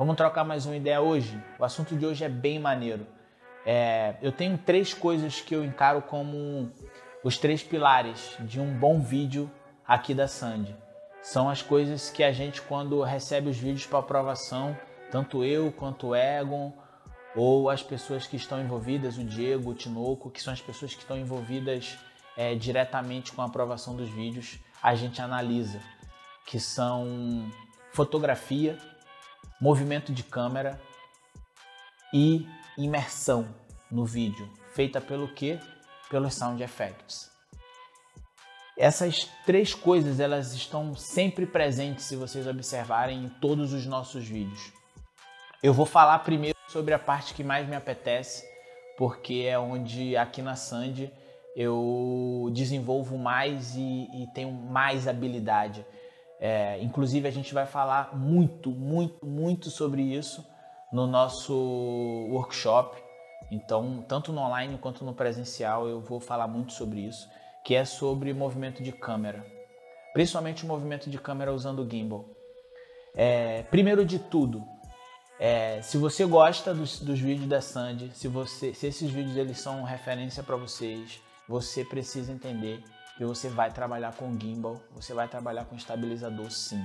Vamos trocar mais uma ideia hoje? O assunto de hoje é bem maneiro. É, eu tenho três coisas que eu encaro como os três pilares de um bom vídeo aqui da Sandy. São as coisas que a gente, quando recebe os vídeos para aprovação, tanto eu quanto o Egon, ou as pessoas que estão envolvidas, o Diego, o Tinoco, que são as pessoas que estão envolvidas é, diretamente com a aprovação dos vídeos, a gente analisa, que são fotografia, movimento de câmera e imersão no vídeo, feita pelo que? Pelos sound effects. Essas três coisas elas estão sempre presentes se vocês observarem em todos os nossos vídeos. Eu vou falar primeiro sobre a parte que mais me apetece, porque é onde aqui na Sandy eu desenvolvo mais e, e tenho mais habilidade. É, inclusive, a gente vai falar muito, muito, muito sobre isso no nosso workshop. Então, tanto no online quanto no presencial, eu vou falar muito sobre isso, que é sobre movimento de câmera, principalmente o movimento de câmera usando o gimbal. É, primeiro de tudo, é, se você gosta dos, dos, vídeos da Sandy, se, você, se esses vídeos eles são referência para vocês, você precisa entender que você vai trabalhar com gimbal, você vai trabalhar com estabilizador sim,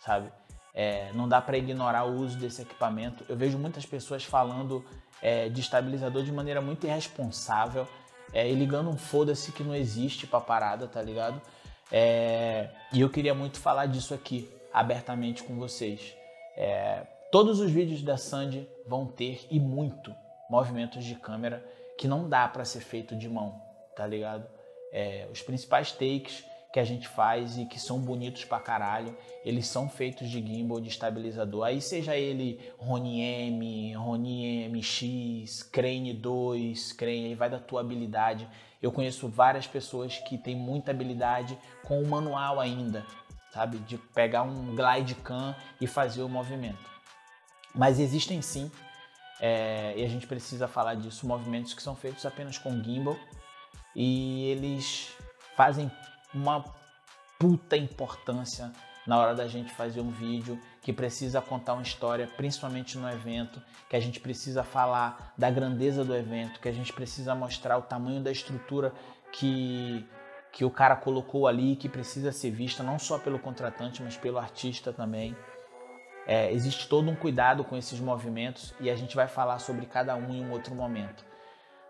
sabe? É, não dá para ignorar o uso desse equipamento. Eu vejo muitas pessoas falando é, de estabilizador de maneira muito irresponsável é, e ligando um foda-se que não existe pra parada, tá ligado? É, e eu queria muito falar disso aqui, abertamente com vocês. É, todos os vídeos da Sandy vão ter, e muito, movimentos de câmera que não dá para ser feito de mão tá ligado? É, os principais takes que a gente faz e que são bonitos pra caralho, eles são feitos de gimbal, de estabilizador. Aí seja ele Rony M, Rony MX, Crane 2, Crane, aí vai da tua habilidade. Eu conheço várias pessoas que têm muita habilidade com o manual ainda, sabe? De pegar um glide cam e fazer o movimento. Mas existem sim, é, e a gente precisa falar disso, movimentos que são feitos apenas com gimbal e eles fazem uma puta importância na hora da gente fazer um vídeo que precisa contar uma história, principalmente no evento, que a gente precisa falar da grandeza do evento, que a gente precisa mostrar o tamanho da estrutura que que o cara colocou ali, que precisa ser vista não só pelo contratante, mas pelo artista também. É, existe todo um cuidado com esses movimentos e a gente vai falar sobre cada um em um outro momento,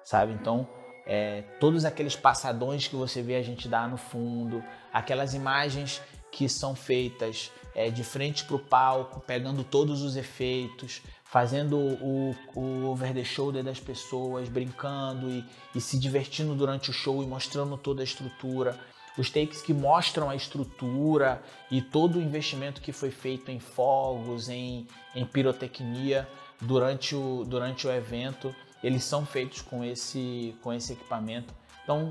sabe? Então, é, todos aqueles passadões que você vê a gente dar no fundo, aquelas imagens que são feitas é, de frente para o palco, pegando todos os efeitos, fazendo o, o over the shoulder das pessoas, brincando e, e se divertindo durante o show e mostrando toda a estrutura. Os takes que mostram a estrutura e todo o investimento que foi feito em fogos, em, em pirotecnia durante o, durante o evento eles são feitos com esse, com esse equipamento. Então,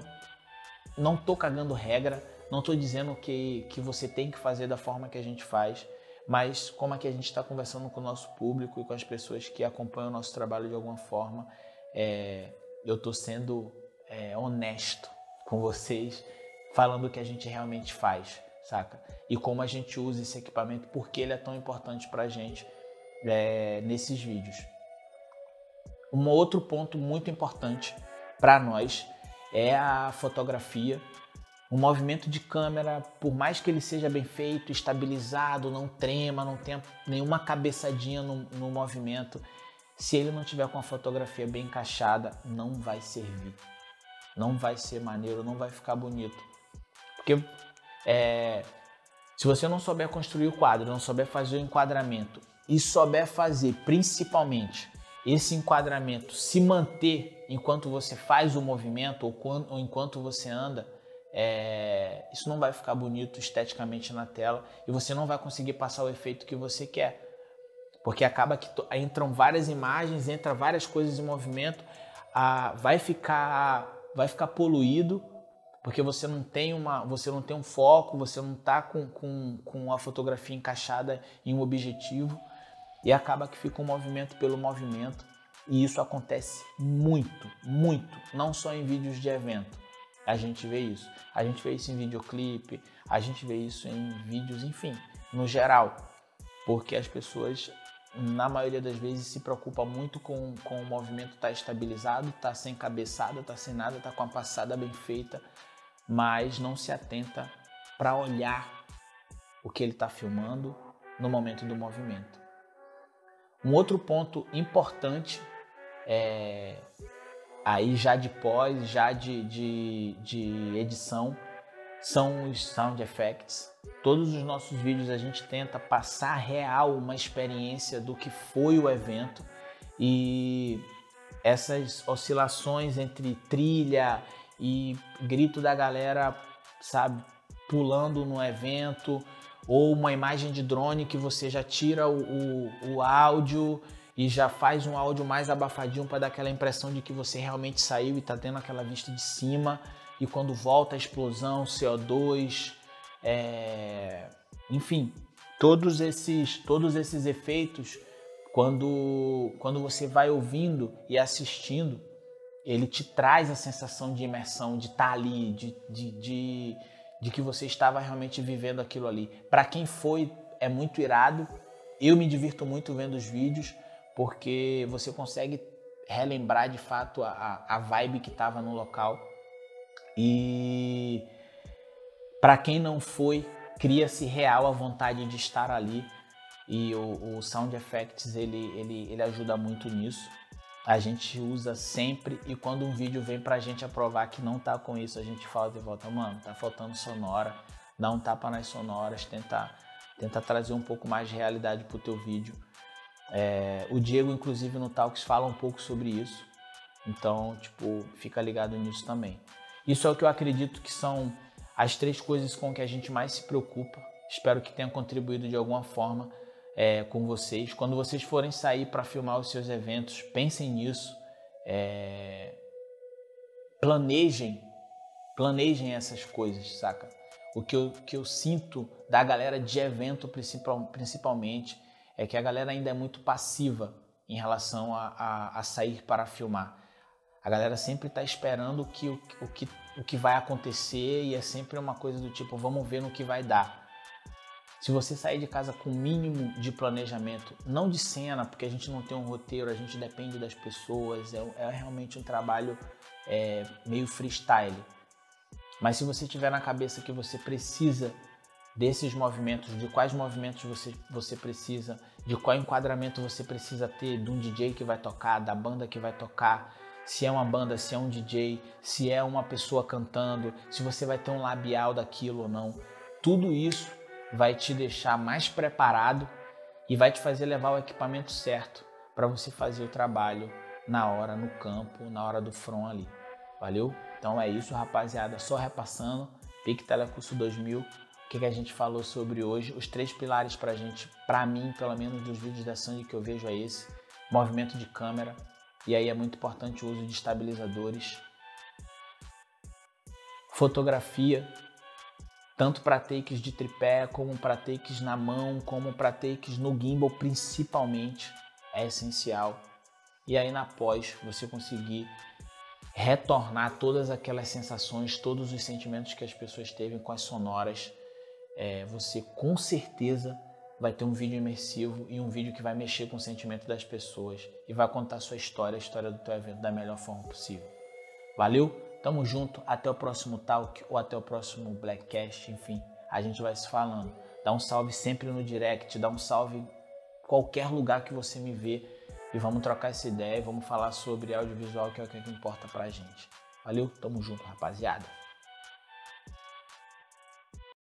não estou cagando regra, não estou dizendo que, que você tem que fazer da forma que a gente faz, mas como que a gente está conversando com o nosso público e com as pessoas que acompanham o nosso trabalho de alguma forma, é, eu estou sendo é, honesto com vocês, falando o que a gente realmente faz, saca? E como a gente usa esse equipamento, porque ele é tão importante para a gente é, nesses vídeos. Um outro ponto muito importante para nós é a fotografia. O movimento de câmera, por mais que ele seja bem feito, estabilizado, não trema, não tenha nenhuma cabeçadinha no, no movimento, se ele não tiver com a fotografia bem encaixada, não vai servir. Não vai ser maneiro, não vai ficar bonito. Porque é, se você não souber construir o quadro, não souber fazer o enquadramento e souber fazer principalmente esse enquadramento se manter enquanto você faz o movimento ou, quando, ou enquanto você anda, é, isso não vai ficar bonito esteticamente na tela e você não vai conseguir passar o efeito que você quer. Porque acaba que entram várias imagens, entra várias coisas em movimento, a, vai ficar vai ficar poluído porque você não tem uma você não tem um foco, você não está com, com, com a fotografia encaixada em um objetivo e acaba que fica um movimento pelo movimento. E isso acontece muito, muito, não só em vídeos de evento. A gente vê isso. A gente vê isso em videoclipe, a gente vê isso em vídeos, enfim, no geral. Porque as pessoas na maioria das vezes, se preocupa muito com, com o movimento estar tá estabilizado, tá sem cabeçada, tá sem nada, tá com a passada bem feita, mas não se atenta para olhar o que ele está filmando no momento do movimento. Um outro ponto importante é, aí já de pós, já de, de, de edição, são os sound effects. Todos os nossos vídeos a gente tenta passar real uma experiência do que foi o evento e essas oscilações entre trilha e grito da galera, sabe, pulando no evento, ou uma imagem de drone que você já tira o, o, o áudio e já faz um áudio mais abafadinho para dar aquela impressão de que você realmente saiu e está tendo aquela vista de cima. E quando volta a explosão, CO2, é... enfim, todos esses, todos esses efeitos, quando, quando você vai ouvindo e assistindo, ele te traz a sensação de imersão, de estar tá ali, de, de, de, de que você estava realmente vivendo aquilo ali. Para quem foi, é muito irado. Eu me divirto muito vendo os vídeos porque você consegue relembrar de fato a, a vibe que estava no local. E para quem não foi, cria-se real a vontade de estar ali. E o, o Sound Effects ele, ele, ele ajuda muito nisso. A gente usa sempre e quando um vídeo vem pra gente aprovar que não tá com isso, a gente fala de volta, mano, tá faltando sonora, dá um tapa nas sonoras, tenta, tenta trazer um pouco mais de realidade pro teu vídeo. É, o Diego, inclusive, no Talks fala um pouco sobre isso. Então, tipo, fica ligado nisso também. Isso é o que eu acredito que são as três coisas com que a gente mais se preocupa. Espero que tenha contribuído de alguma forma é, com vocês. Quando vocês forem sair para filmar os seus eventos, pensem nisso. É, planejem, planejem essas coisas, saca? O que eu, que eu sinto da galera de evento principal, principalmente é que a galera ainda é muito passiva em relação a, a, a sair para filmar. A galera sempre está esperando que, o, o, que, o que vai acontecer e é sempre uma coisa do tipo, vamos ver no que vai dar. Se você sair de casa com o mínimo de planejamento, não de cena, porque a gente não tem um roteiro, a gente depende das pessoas, é, é realmente um trabalho é, meio freestyle. Mas se você tiver na cabeça que você precisa desses movimentos, de quais movimentos você, você precisa, de qual enquadramento você precisa ter de um DJ que vai tocar, da banda que vai tocar, se é uma banda, se é um DJ, se é uma pessoa cantando, se você vai ter um labial daquilo ou não. Tudo isso vai te deixar mais preparado e vai te fazer levar o equipamento certo para você fazer o trabalho na hora no campo, na hora do front ali. Valeu? Então é isso, rapaziada. Só repassando. Pique Telecurso 2000 o que, que, a gente falou sobre hoje. Os três pilares para gente, para mim, pelo menos dos vídeos da Sandy que eu vejo é esse: movimento de câmera, e aí é muito importante o uso de estabilizadores, fotografia, tanto para takes de tripé, como para takes na mão, como para takes no gimbal, principalmente, é essencial. E aí na pós você conseguir retornar todas aquelas sensações, todos os sentimentos que as pessoas teve com as sonoras é, você com certeza vai ter um vídeo imersivo e um vídeo que vai mexer com o sentimento das pessoas e vai contar sua história, a história do teu evento da melhor forma possível. Valeu? Tamo junto, até o próximo talk ou até o próximo Blackcast, enfim, a gente vai se falando. Dá um salve sempre no direct, dá um salve qualquer lugar que você me vê e vamos trocar essa ideia, vamos falar sobre audiovisual que é o que importa pra gente. Valeu? Tamo junto, rapaziada.